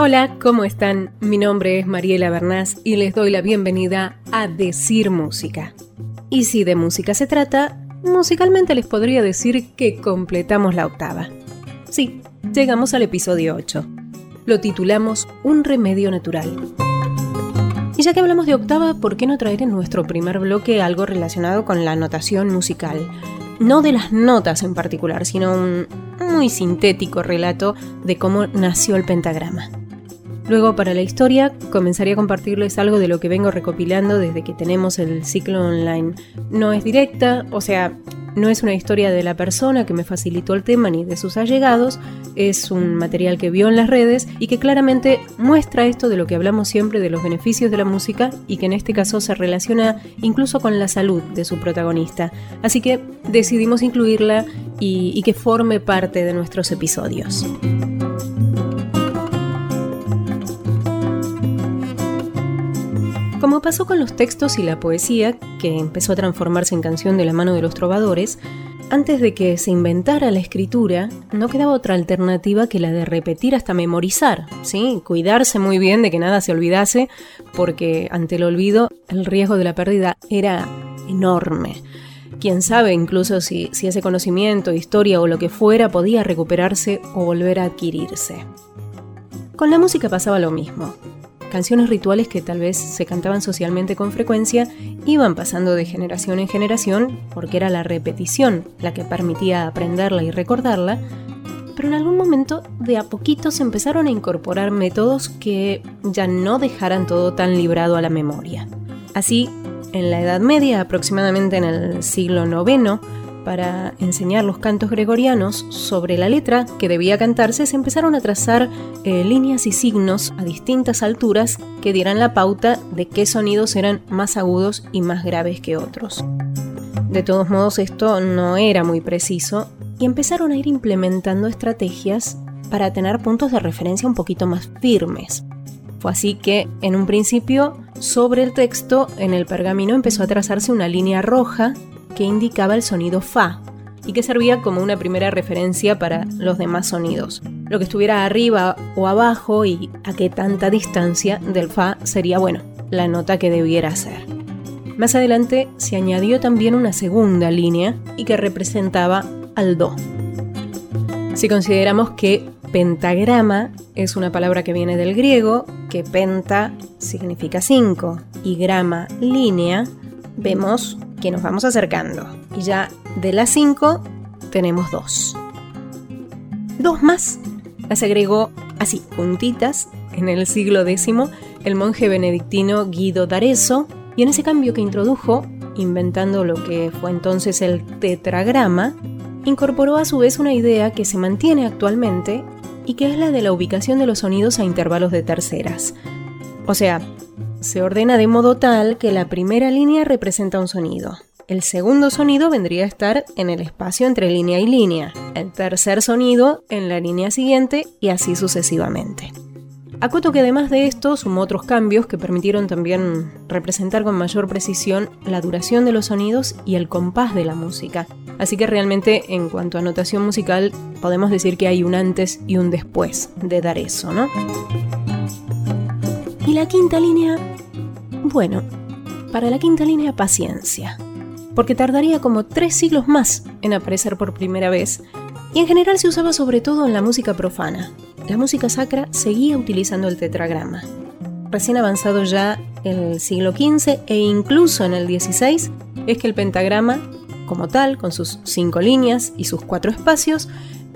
Hola, ¿cómo están? Mi nombre es Mariela Bernás y les doy la bienvenida a Decir Música. Y si de música se trata, musicalmente les podría decir que completamos la octava. Sí, llegamos al episodio 8. Lo titulamos Un remedio natural. Y ya que hablamos de octava, ¿por qué no traer en nuestro primer bloque algo relacionado con la notación musical? No de las notas en particular, sino un muy sintético relato de cómo nació el pentagrama. Luego, para la historia, comenzaré a compartirles algo de lo que vengo recopilando desde que tenemos el ciclo online. No es directa, o sea, no es una historia de la persona que me facilitó el tema ni de sus allegados, es un material que vio en las redes y que claramente muestra esto de lo que hablamos siempre de los beneficios de la música y que en este caso se relaciona incluso con la salud de su protagonista. Así que decidimos incluirla y, y que forme parte de nuestros episodios. Como pasó con los textos y la poesía, que empezó a transformarse en canción de la mano de los trovadores, antes de que se inventara la escritura, no quedaba otra alternativa que la de repetir hasta memorizar, ¿sí? Cuidarse muy bien de que nada se olvidase, porque ante el olvido el riesgo de la pérdida era enorme. Quién sabe incluso si, si ese conocimiento, historia o lo que fuera podía recuperarse o volver a adquirirse. Con la música pasaba lo mismo canciones rituales que tal vez se cantaban socialmente con frecuencia iban pasando de generación en generación porque era la repetición la que permitía aprenderla y recordarla, pero en algún momento de a poquito se empezaron a incorporar métodos que ya no dejaran todo tan librado a la memoria. Así, en la Edad Media, aproximadamente en el siglo IX, para enseñar los cantos gregorianos, sobre la letra que debía cantarse se empezaron a trazar eh, líneas y signos a distintas alturas que dieran la pauta de qué sonidos eran más agudos y más graves que otros. De todos modos, esto no era muy preciso y empezaron a ir implementando estrategias para tener puntos de referencia un poquito más firmes. Fue así que, en un principio, sobre el texto, en el pergamino empezó a trazarse una línea roja que indicaba el sonido Fa y que servía como una primera referencia para los demás sonidos. Lo que estuviera arriba o abajo y a qué tanta distancia del Fa sería, bueno, la nota que debiera ser. Más adelante se añadió también una segunda línea y que representaba al Do. Si consideramos que pentagrama es una palabra que viene del griego, que penta significa cinco y grama línea, vemos que nos vamos acercando. Y ya de las 5 tenemos dos. Dos más las agregó así, juntitas, en el siglo X, el monje benedictino Guido d'Arezzo, y en ese cambio que introdujo, inventando lo que fue entonces el tetragrama, incorporó a su vez una idea que se mantiene actualmente y que es la de la ubicación de los sonidos a intervalos de terceras. O sea, se ordena de modo tal que la primera línea representa un sonido. El segundo sonido vendría a estar en el espacio entre línea y línea, el tercer sonido en la línea siguiente y así sucesivamente. Acoto que además de esto sumó otros cambios que permitieron también representar con mayor precisión la duración de los sonidos y el compás de la música. Así que realmente en cuanto a notación musical podemos decir que hay un antes y un después de dar eso, ¿no? Y la quinta línea, bueno, para la quinta línea paciencia, porque tardaría como tres siglos más en aparecer por primera vez, y en general se usaba sobre todo en la música profana. La música sacra seguía utilizando el tetragrama. Recién avanzado ya el siglo XV e incluso en el XVI, es que el pentagrama, como tal, con sus cinco líneas y sus cuatro espacios,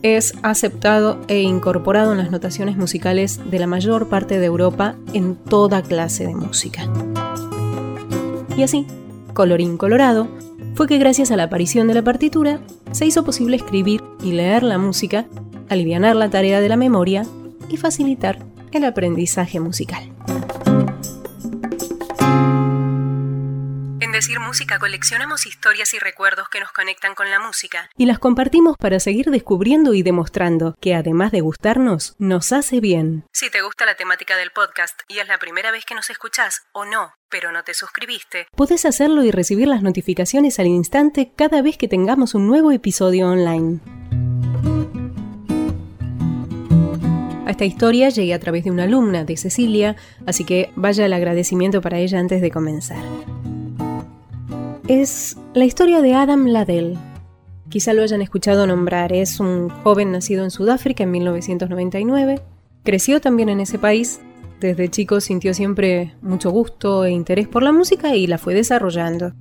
es aceptado e incorporado en las notaciones musicales de la mayor parte de Europa en toda clase de música. Y así, colorín colorado, fue que gracias a la aparición de la partitura se hizo posible escribir y leer la música, aliviar la tarea de la memoria y facilitar el aprendizaje musical. Música coleccionamos historias y recuerdos que nos conectan con la música. Y las compartimos para seguir descubriendo y demostrando que además de gustarnos, nos hace bien. Si te gusta la temática del podcast y es la primera vez que nos escuchás o no, pero no te suscribiste, podés hacerlo y recibir las notificaciones al instante cada vez que tengamos un nuevo episodio online. A esta historia llegué a través de una alumna de Cecilia, así que vaya el agradecimiento para ella antes de comenzar. Es la historia de Adam Ladell. Quizá lo hayan escuchado nombrar. Es un joven nacido en Sudáfrica en 1999. Creció también en ese país. Desde chico sintió siempre mucho gusto e interés por la música y la fue desarrollando.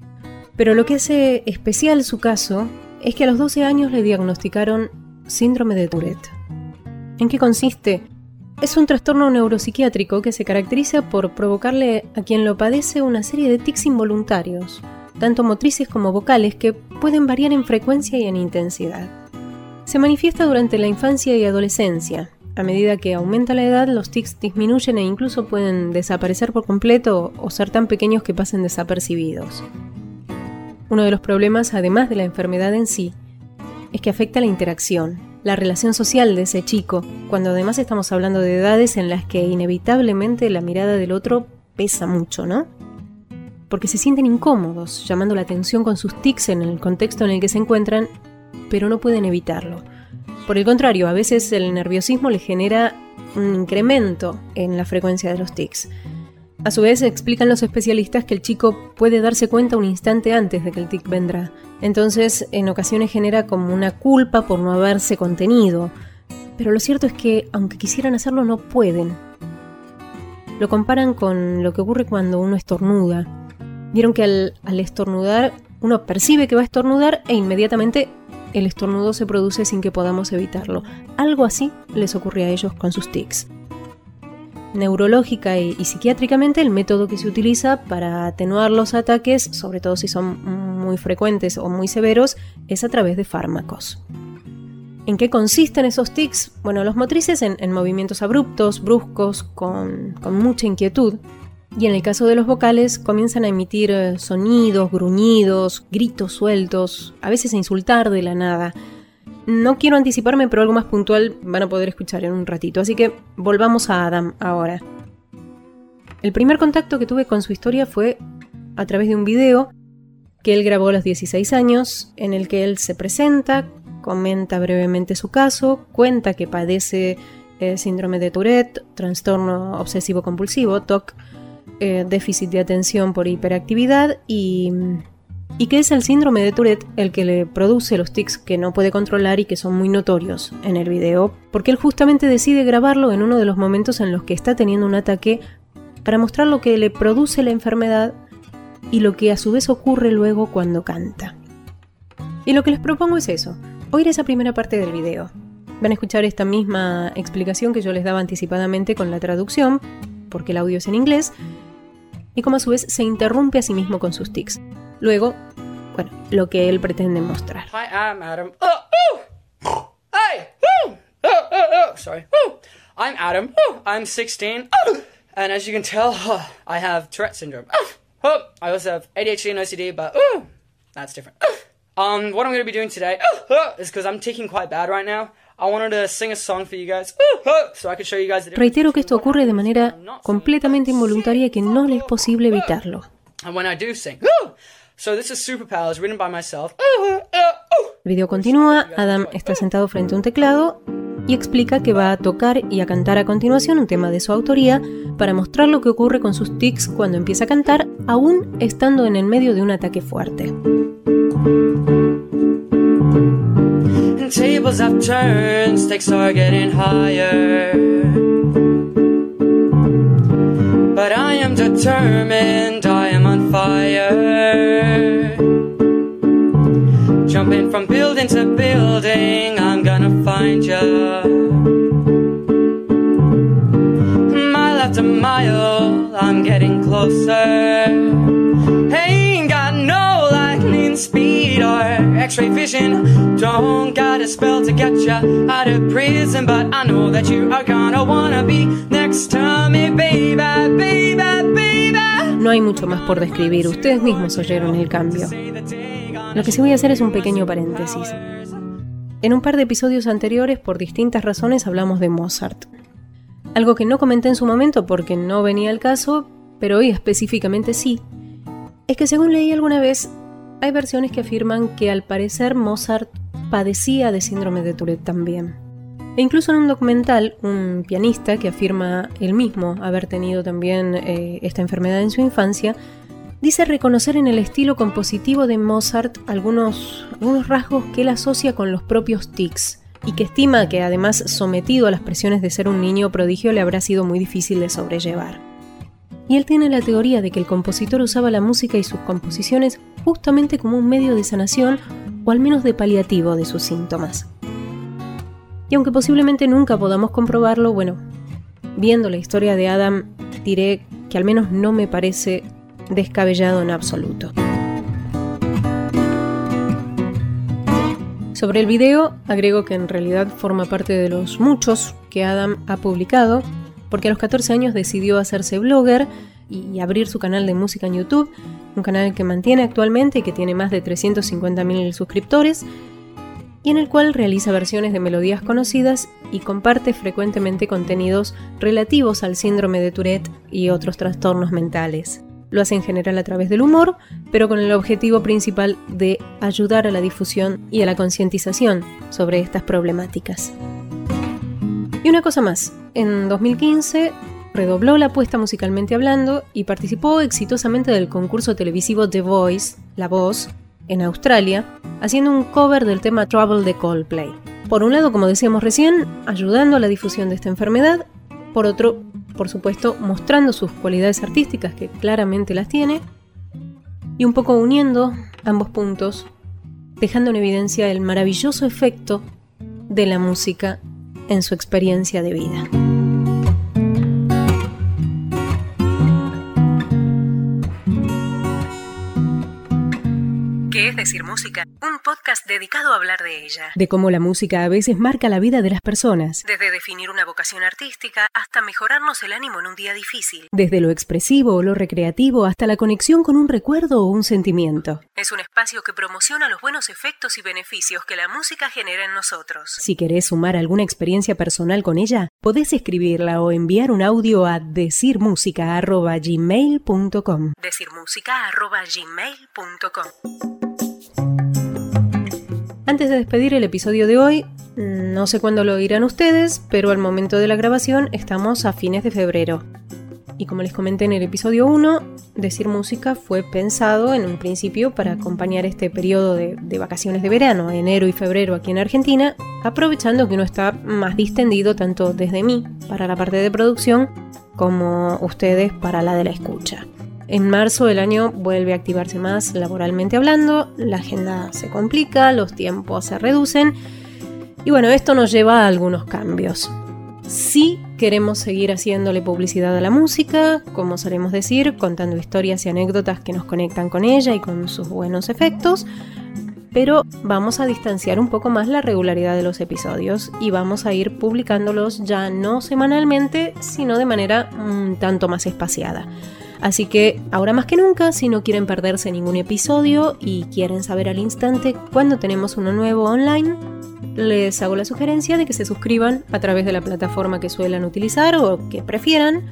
Pero lo que hace especial su caso es que a los 12 años le diagnosticaron síndrome de Tourette. ¿En qué consiste? Es un trastorno neuropsiquiátrico que se caracteriza por provocarle a quien lo padece una serie de tics involuntarios, tanto motrices como vocales, que pueden variar en frecuencia y en intensidad. Se manifiesta durante la infancia y adolescencia. A medida que aumenta la edad, los tics disminuyen e incluso pueden desaparecer por completo o ser tan pequeños que pasen desapercibidos. Uno de los problemas, además de la enfermedad en sí, es que afecta la interacción, la relación social de ese chico, cuando además estamos hablando de edades en las que inevitablemente la mirada del otro pesa mucho, ¿no? Porque se sienten incómodos, llamando la atención con sus tics en el contexto en el que se encuentran, pero no pueden evitarlo. Por el contrario, a veces el nerviosismo le genera un incremento en la frecuencia de los tics. A su vez, explican los especialistas que el chico puede darse cuenta un instante antes de que el tic vendrá. Entonces, en ocasiones genera como una culpa por no haberse contenido. Pero lo cierto es que, aunque quisieran hacerlo, no pueden. Lo comparan con lo que ocurre cuando uno estornuda. Vieron que al, estornudar, uno percibe que va a estornudar e inmediatamente el estornudo se produce sin que podamos evitarlo. Algo así les ocurre a ellos con sus tics neurológica y, psiquiátricamente el método que se utiliza para atenuar los ataques, sobre todo si son muy frecuentes o muy severos, es a través de fármacos. ¿En qué consisten esos tics? Bueno, los motrices en, movimientos abruptos, bruscos, con, mucha inquietud. Y en el caso de los vocales comienzan a emitir eh, sonidos, gruñidos, gritos sueltos, a veces a insultar de la nada. No quiero anticiparme, pero algo más puntual van a poder escuchar en un ratito. Así que volvamos a Adam ahora. El primer contacto que tuve con su historia fue a través de un video que él grabó a los 16 años, en el que él se presenta, comenta brevemente su caso, cuenta que padece eh, síndrome de Tourette, trastorno obsesivo compulsivo, TOC, eh, déficit de atención por hiperactividad y y que es el síndrome de Tourette el que le produce los tics que no puede controlar y que son muy notorios en el video, porque él justamente decide grabarlo en uno de los momentos en los que está teniendo un ataque para mostrar lo que le produce la enfermedad y lo que a su vez ocurre luego cuando canta. Y lo que les propongo es eso, oír esa primera parte del video. Van a escuchar esta misma explicación que yo les daba anticipadamente con la traducción, porque el audio es en inglés, y como a su vez se interrumpe a sí mismo con sus tics. Luego, bueno, lo que él pretende mostrar. Hi, I'm Adam. Oh, oh. Hey, oh, oh, oh, oh. sorry. Oh. I'm Adam. Oh, I'm 16. Oh. And as you can tell, oh, I have Tourette syndrome. Oh. Oh. I also have ADHD and OCD, but oh, that's different. Oh. Um, what I'm going to be doing today oh, oh, is because I'm taking quite bad right now. I wanted to sing a song for you guys, so I could show you guys the Reitero que esto ocurre de manera completamente involuntaria y que no le es posible evitarlo. And when I do sing, el video continúa, Adam está sentado frente a un teclado y explica que va a tocar y a cantar a continuación un tema de su autoría para mostrar lo que ocurre con sus tics cuando empieza a cantar, aún estando en el medio de un ataque fuerte. But I am determined, I am on fire. Jumping from building to building, I'm gonna find ya. Mile after mile, I'm getting closer. Ain't got no lightning speed No hay mucho más por describir, ustedes mismos oyeron el cambio. Lo que sí voy a hacer es un pequeño paréntesis. En un par de episodios anteriores, por distintas razones, hablamos de Mozart. Algo que no comenté en su momento porque no venía al caso, pero hoy específicamente sí, es que según leí alguna vez, hay versiones que afirman que al parecer Mozart padecía de síndrome de Tourette también. E incluso en un documental, un pianista que afirma él mismo haber tenido también eh, esta enfermedad en su infancia, dice reconocer en el estilo compositivo de Mozart algunos, algunos rasgos que él asocia con los propios tics y que estima que además sometido a las presiones de ser un niño prodigio le habrá sido muy difícil de sobrellevar. Y él tiene la teoría de que el compositor usaba la música y sus composiciones justamente como un medio de sanación o al menos de paliativo de sus síntomas. Y aunque posiblemente nunca podamos comprobarlo, bueno, viendo la historia de Adam, diré que al menos no me parece descabellado en absoluto. Sobre el video, agrego que en realidad forma parte de los muchos que Adam ha publicado, porque a los 14 años decidió hacerse blogger y abrir su canal de música en YouTube, un canal que mantiene actualmente y que tiene más de 350.000 suscriptores, y en el cual realiza versiones de melodías conocidas y comparte frecuentemente contenidos relativos al síndrome de Tourette y otros trastornos mentales. Lo hace en general a través del humor, pero con el objetivo principal de ayudar a la difusión y a la concientización sobre estas problemáticas. Y una cosa más, en 2015 redobló la apuesta musicalmente hablando y participó exitosamente del concurso televisivo The Voice, La Voz, en Australia, haciendo un cover del tema Trouble de Coldplay. Por un lado, como decíamos recién, ayudando a la difusión de esta enfermedad, por otro, por supuesto, mostrando sus cualidades artísticas, que claramente las tiene, y un poco uniendo ambos puntos, dejando en evidencia el maravilloso efecto de la música en su experiencia de vida. ¿Qué es decir música? Un podcast dedicado a hablar de ella. De cómo la música a veces marca la vida de las personas. Desde definir una vocación artística hasta mejorarnos el ánimo en un día difícil. Desde lo expresivo o lo recreativo hasta la conexión con un recuerdo o un sentimiento. Es un espacio que promociona los buenos efectos y beneficios que la música genera en nosotros. Si querés sumar alguna experiencia personal con ella, podés escribirla o enviar un audio a decirmusica.gmail.com Decirmusica.gmail.com Antes de despedir el episodio de hoy, no sé cuándo lo oirán ustedes, pero al momento de la grabación estamos a fines de febrero. Y como les comenté en el episodio 1, Decir Música fue pensado en un principio para acompañar este periodo de, vacaciones de verano, enero y febrero aquí en Argentina, aprovechando que uno está más distendido tanto desde mí para la parte de producción como ustedes para la de la escucha. En marzo del año vuelve a activarse más laboralmente hablando, la agenda se complica, los tiempos se reducen y bueno, esto nos lleva a algunos cambios. Sí queremos seguir haciéndole publicidad a la música, como solemos decir, contando historias y anécdotas que nos conectan con ella y con sus buenos efectos, pero vamos a distanciar un poco más la regularidad de los episodios y vamos a ir publicándolos ya no semanalmente, sino de manera un tanto más espaciada. Así que ahora más que nunca, si no quieren perderse ningún episodio y quieren saber al instante cuándo tenemos uno nuevo online, les hago la sugerencia de que se suscriban a través de la plataforma que suelen utilizar o que prefieran.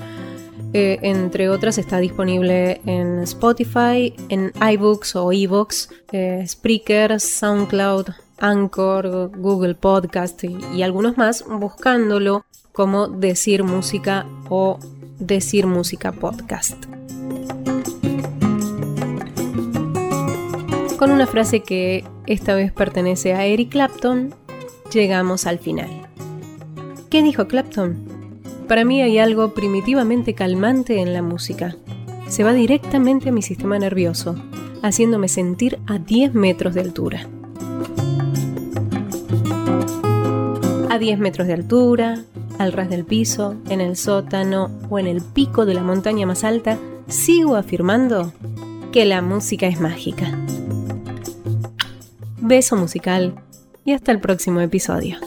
Eh, entre otras está disponible en Spotify, en iBooks o eBooks, eh, Spreaker, SoundCloud, Anchor, Google Podcast y, y algunos más, buscándolo como Decir Música o Decir Música Podcast. Con una frase que esta vez pertenece a Eric Clapton, llegamos al final. ¿Qué dijo Clapton? Para mí hay algo primitivamente calmante en la música. Se va directamente a mi sistema nervioso, haciéndome sentir a 10 metros de altura. A 10 metros de altura, al ras del piso, en el sótano o en el pico de la montaña más alta, sigo afirmando que la música es mágica beso musical y hasta el próximo episodio.